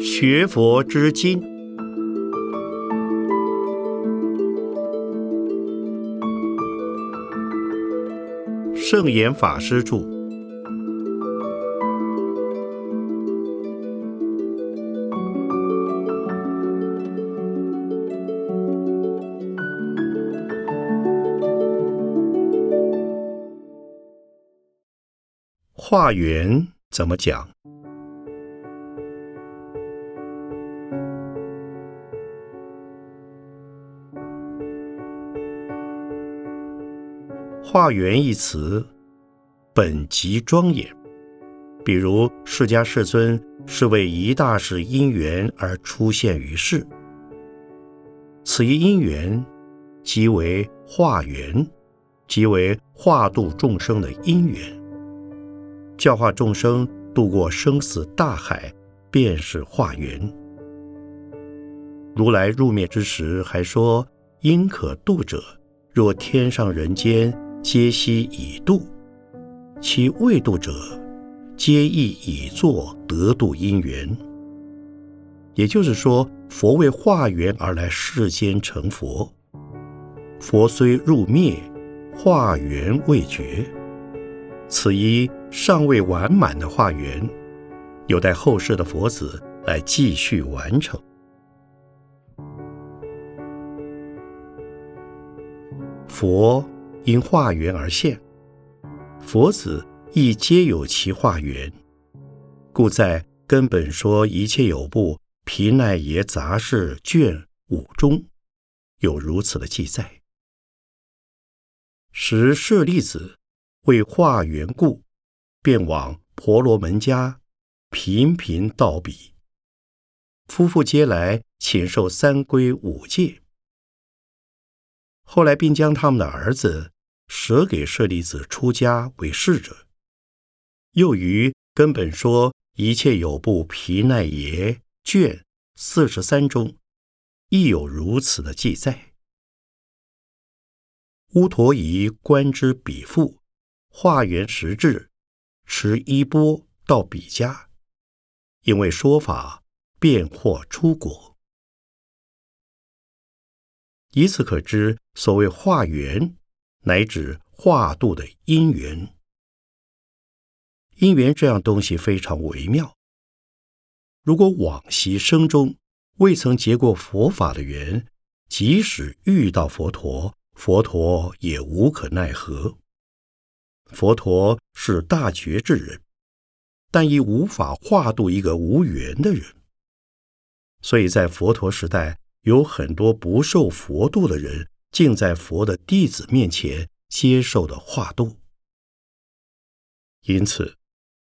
学佛之经，圣严法师著。化缘怎么讲？化缘一词，本即庄严。比如释迦世尊是为一大事因缘而出现于世，此一因缘即为化缘，即为化度众生的因缘。教化众生渡过生死大海，便是化缘。如来入灭之时，还说：“因可度者，若天上人间，皆悉已度；其未度者，皆亦已作得度因缘。”也就是说，佛为化缘而来世间成佛。佛虽入灭，化缘未绝。此一尚未完满的化缘，有待后世的佛子来继续完成。佛因化缘而现，佛子亦皆有其化缘，故在根本说一切有部皮奈耶杂事卷五中有如此的记载。时舍利子。为化缘故，便往婆罗门家频频道比。夫妇皆来请受三归五戒。后来并将他们的儿子舍给舍利子出家为侍者。又于根本说一切有部皮奈耶卷四十三中，亦有如此的记载。乌陀夷观之比父。化缘时至，持衣钵到彼家，因为说法便获出国。以此可知，所谓化缘，乃指化度的因缘。因缘这样东西非常微妙。如果往昔生中未曾结过佛法的缘，即使遇到佛陀，佛陀也无可奈何。佛陀是大觉之人，但亦无法化度一个无缘的人。所以在佛陀时代，有很多不受佛度的人，竟在佛的弟子面前接受了化度。因此，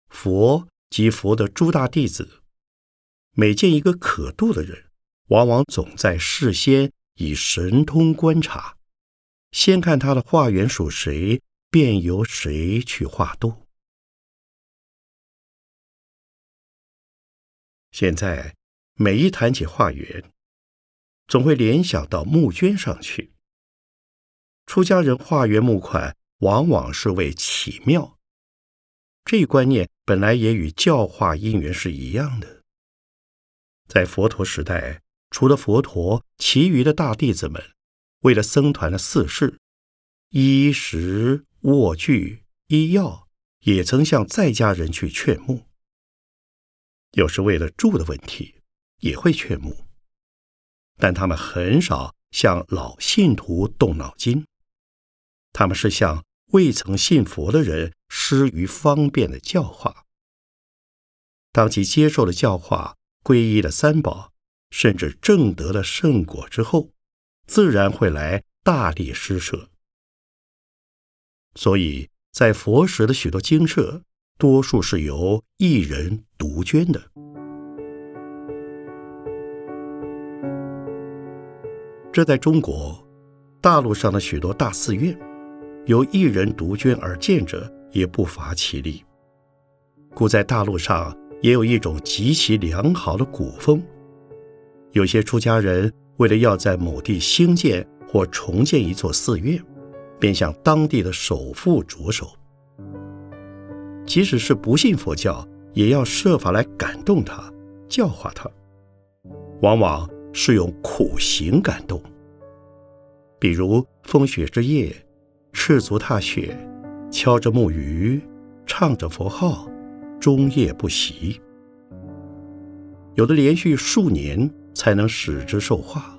佛及佛的诸大弟子，每见一个可度的人，往往总在事先以神通观察，先看他的化缘属谁。便由谁去化度？现在每一谈起化缘，总会联想到募捐上去。出家人化缘募款，往往是为起庙。这一观念本来也与教化因缘是一样的。在佛陀时代，除了佛陀，其余的大弟子们为了僧团的四事，衣食。卧具、医药也曾向在家人去劝募，有时为了住的问题也会劝募，但他们很少向老信徒动脑筋，他们是向未曾信佛的人施于方便的教化。当其接受了教化、皈依了三宝，甚至证得了圣果之后，自然会来大力施舍。所以在佛时的许多精舍，多数是由一人独捐的。这在中国大陆上的许多大寺院，由一人独捐而建者也不乏其例。故在大陆上也有一种极其良好的古风，有些出家人为了要在某地兴建或重建一座寺院。便向当地的首富着手。即使是不信佛教，也要设法来感动他、教化他，往往是用苦行感动，比如风雪之夜，赤足踏雪，敲着木鱼，唱着佛号，终夜不息。有的连续数年才能使之受化，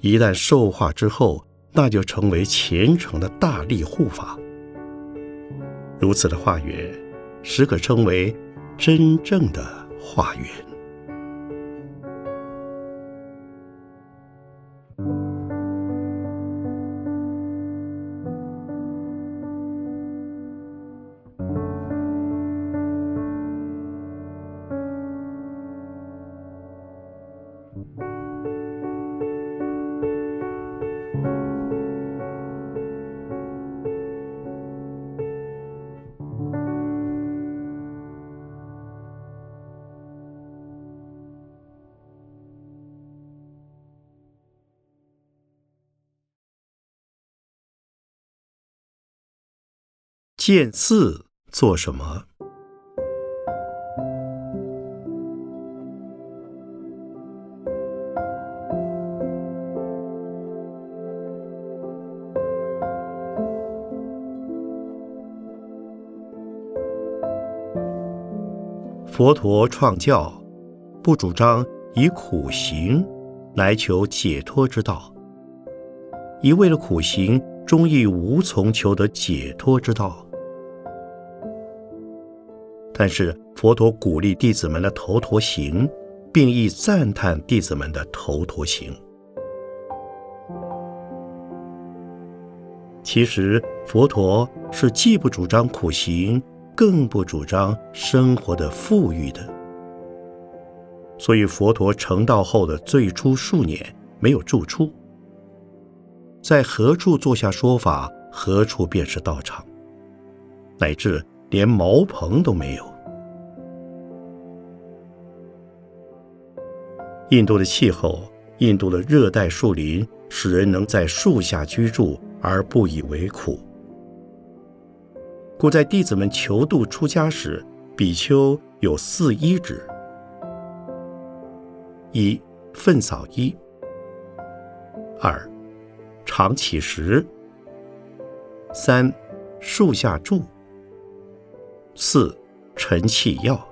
一旦受化之后，那就成为虔诚的大力护法。如此的化缘，实可称为真正的化缘。见寺做什么？佛陀创教，不主张以苦行来求解脱之道，一味的苦行，终亦无从求得解脱之道。但是佛陀鼓励弟子们的头陀行，并亦赞叹弟子们的头陀行。其实佛陀是既不主张苦行，更不主张生活的富裕的。所以佛陀成道后的最初数年没有住处，在何处坐下说法，何处便是道场，乃至。连茅棚都没有。印度的气候，印度的热带树林，使人能在树下居住而不以为苦。故在弟子们求度出家时，比丘有四衣指：一、粪扫衣；二、常乞食；三、树下住。四陈气药，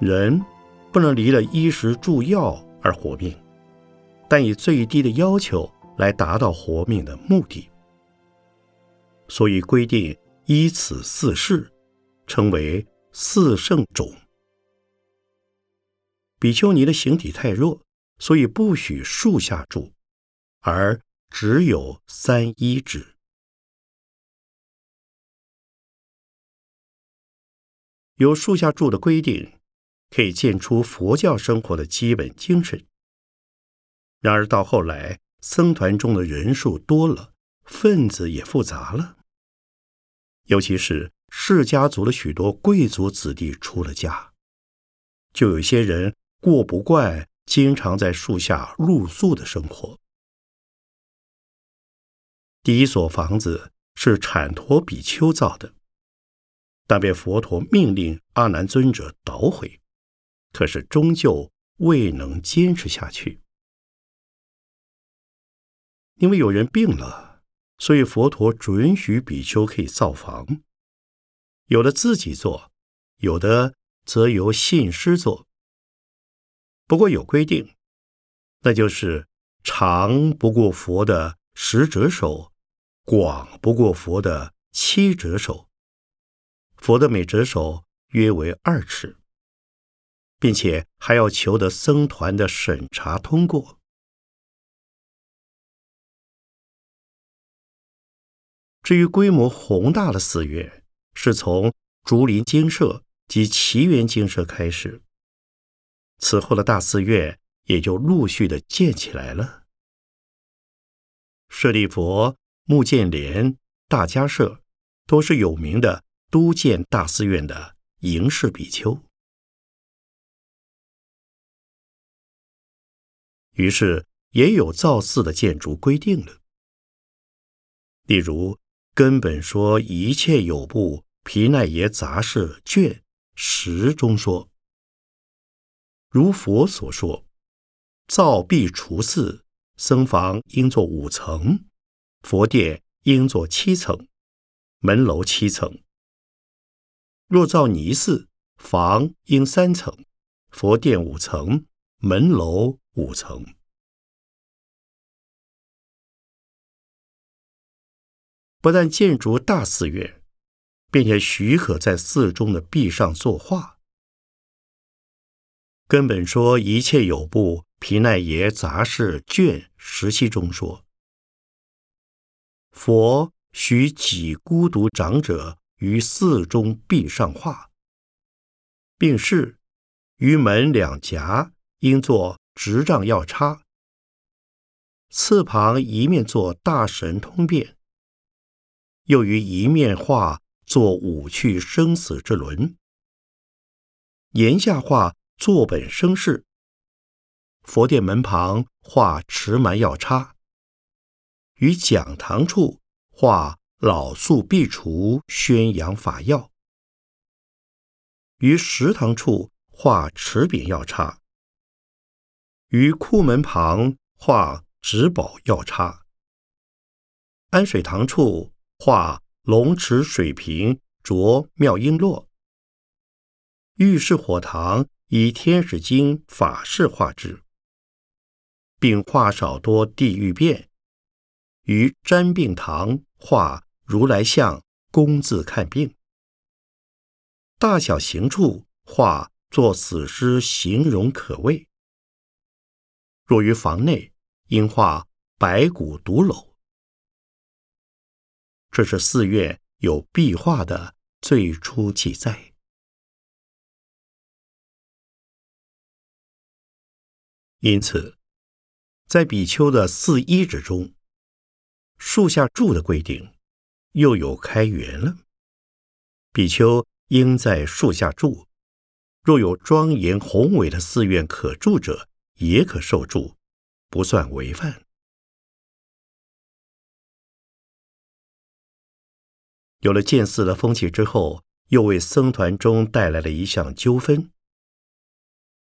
人不能离了衣食住药而活命，但以最低的要求来达到活命的目的。所以规定依此四事，称为四圣种。比丘尼的形体太弱，所以不许树下住，而只有三一止。有树下住的规定，可以见出佛教生活的基本精神。然而到后来，僧团中的人数多了，分子也复杂了。尤其是释家族的许多贵族子弟出了家，就有些人过不惯经常在树下露宿的生活。第一所房子是产陀比丘造的。但被佛陀命令阿难尊者捣毁，可是终究未能坚持下去。因为有人病了，所以佛陀准许比丘可以造房，有的自己做，有的则由信师做。不过有规定，那就是长不过佛的十折手，广不过佛的七折手。佛的每折手约为二尺，并且还要求得僧团的审查通过。至于规模宏大的寺院，是从竹林精舍及奇缘精舍开始，此后的大寺院也就陆续的建起来了。舍利佛、木建连、大迦舍都是有名的。都建大寺院的迎侍比丘，于是也有造寺的建筑规定了。例如根本说一切有部皮奈耶杂事卷十中说，如佛所说，造壁除寺，僧房应作五层，佛殿应作七层，门楼七层。若造泥寺，房应三层，佛殿五层，门楼五层。不但建筑大寺院，并且许可在寺中的壁上作画。根本说一切有部皮奈耶杂事卷十七中说，佛许几孤独长者于寺中壁上画，并是于门两夹应作执杖要插，次旁一面作大神通变。又于一面画作五趣生死之轮，檐下画坐本生事。佛殿门旁画持蛮要叉，于讲堂处画老宿壁除宣扬法要，于食堂处画持柄药叉，于库门旁画执宝药叉，安水堂处。画龙池水瓶着妙音落，浴室火堂以天使经法式画之，并画少多地狱变。于瞻病堂画如来像公字看病，大小行处画作死尸形容可畏。若于房内，应画白骨独篓。这是寺院有壁画的最初记载。因此，在比丘的四衣之中，树下住的规定又有开源了。比丘应在树下住，若有庄严宏伟的寺院可住者，也可受住，不算违犯。有了建寺的风气之后，又为僧团中带来了一项纠纷。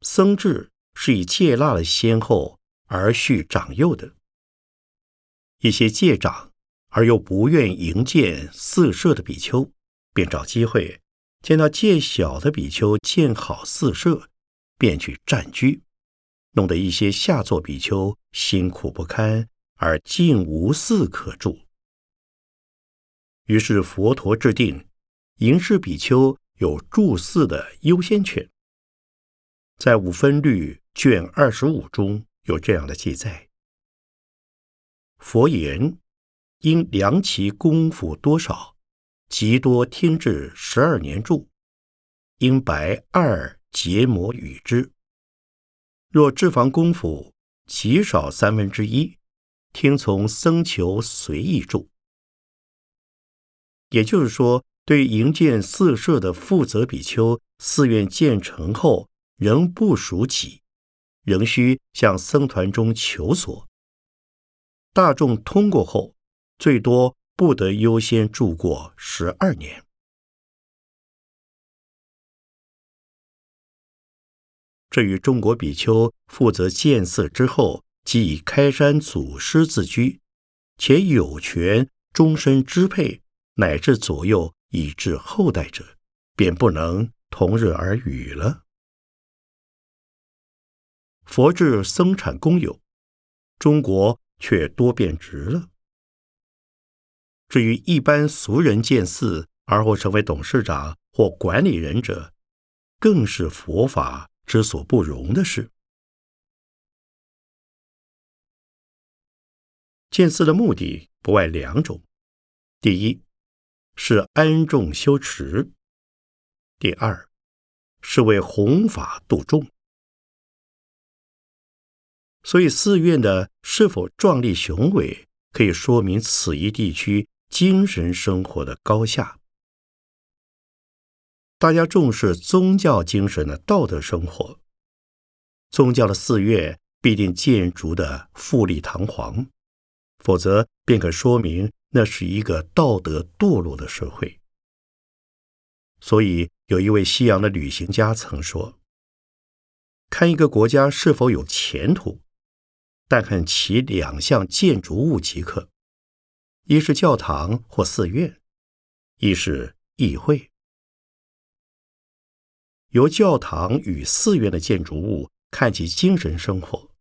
僧制是以戒腊的先后而序长幼的，一些戒长而又不愿营建寺舍的比丘，便找机会见到戒小的比丘建好寺舍，便去占居，弄得一些下座比丘辛苦不堪，而竟无寺可住。于是佛陀制定，迎世比丘有住寺的优先权。在五分律卷二十五中有这样的记载：佛言，应量其功夫多少，极多听至十二年住，应白二结魔与之。若脂肪功夫极少三分之一，听从僧求随意住。也就是说，对营建寺舍的负责比丘，寺院建成后仍不属己，仍需向僧团中求索。大众通过后，最多不得优先住过十二年。这与中国比丘负责建寺之后，即以开山祖师自居，且有权终身支配。乃至左右以至后代者，便不能同日而语了。佛制僧产公有，中国却多变质了。至于一般俗人见寺而后成为董事长或管理人者，更是佛法之所不容的事。建寺的目的不外两种：第一，是安众修持。第二，是为弘法度众。所以，寺院的是否壮丽雄伟，可以说明此一地区精神生活的高下。大家重视宗教精神的道德生活，宗教的寺院必定建筑的富丽堂皇，否则便可说明那是一个道德堕落的社会。所以，有一位西洋的旅行家曾说：“看一个国家是否有前途，但看其两项建筑物即可：一是教堂或寺院，一是议会。由教堂与寺院的建筑物看其精神生活，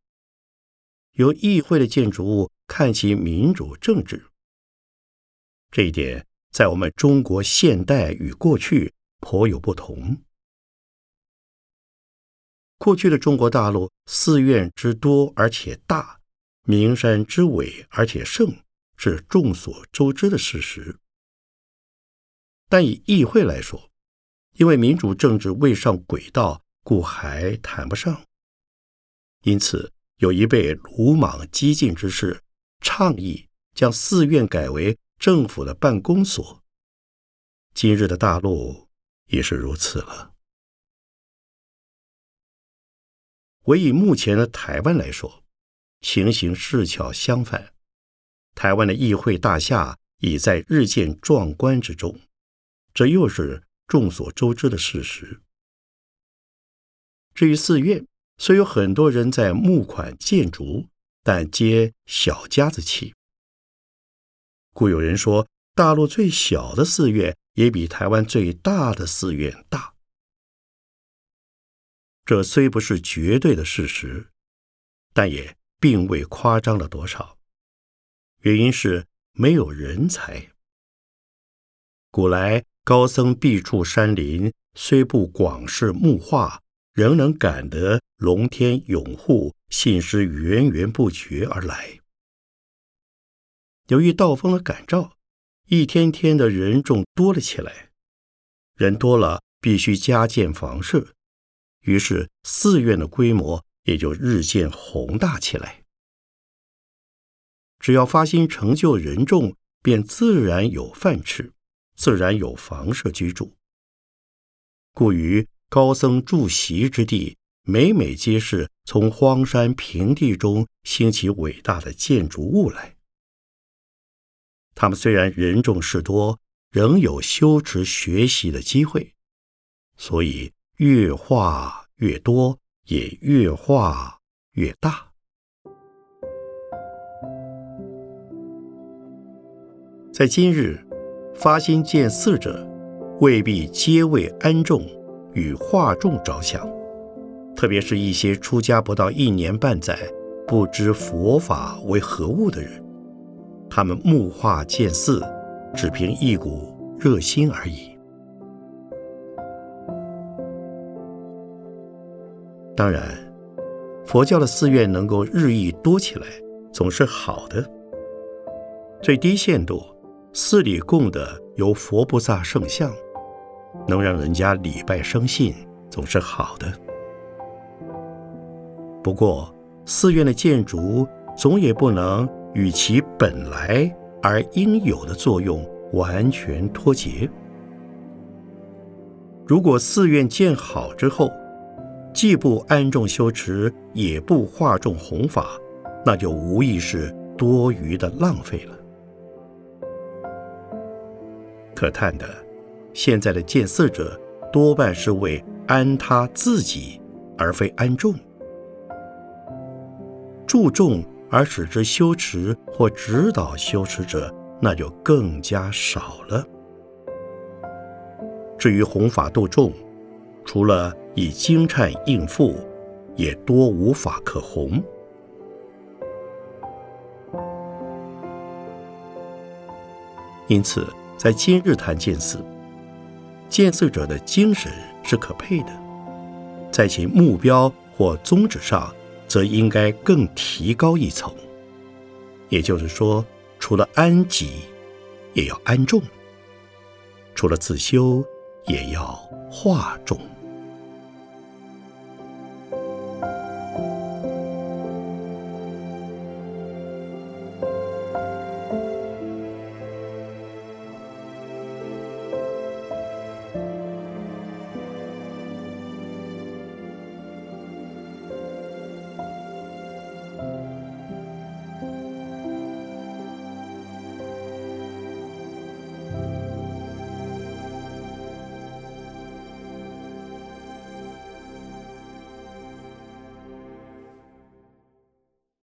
由议会的建筑物看其民主政治。这一点。”在我们中国现代与过去颇有不同。过去的中国大陆寺院之多而且大，名山之伟而且盛，是众所周知的事实。但以议会来说，因为民主政治未上轨道，故还谈不上。因此，有一辈鲁莽激进之士倡议将寺院改为。政府的办公所，今日的大陆也是如此了。唯以目前的台湾来说，情形是巧相反。台湾的议会大厦已在日渐壮观之中，这又是众所周知的事实。至于寺院，虽有很多人在募款建筑，但皆小家子气。故有人说，大陆最小的寺院也比台湾最大的寺院大。这虽不是绝对的事实，但也并未夸张了多少。原因是没有人才。古来高僧毕处山林，虽不广施木化，仍能感得龙天永护，信师源源不绝而来。由于道风的感召，一天天的人众多了起来。人多了，必须加建房舍，于是寺院的规模也就日渐宏大起来。只要发心成就人众，便自然有饭吃，自然有房舍居住。故于高僧住席之地，每每皆是从荒山平地中兴起伟大的建筑物来。他们虽然人众事多，仍有修持学习的机会，所以越画越多，也越画越大。在今日，发心建寺者，未必皆为安众与化众着想，特别是一些出家不到一年半载、不知佛法为何物的人。他们木化建寺，只凭一股热心而已。当然，佛教的寺院能够日益多起来，总是好的。最低限度，寺里供的有佛菩萨圣像，能让人家礼拜生信，总是好的。不过，寺院的建筑总也不能。与其本来而应有的作用完全脱节。如果寺院建好之后，既不安众修持，也不化众弘法，那就无疑是多余的浪费了。可叹的，现在的建寺者多半是为安他自己，而非安众，注重。而使之修持或指导修持者，那就更加少了。至于弘法度众，除了以经忏应付，也多无法可弘。因此，在今日谈建寺，建寺者的精神是可佩的，在其目标或宗旨上。则应该更提高一层，也就是说，除了安己，也要安众；除了自修，也要化众。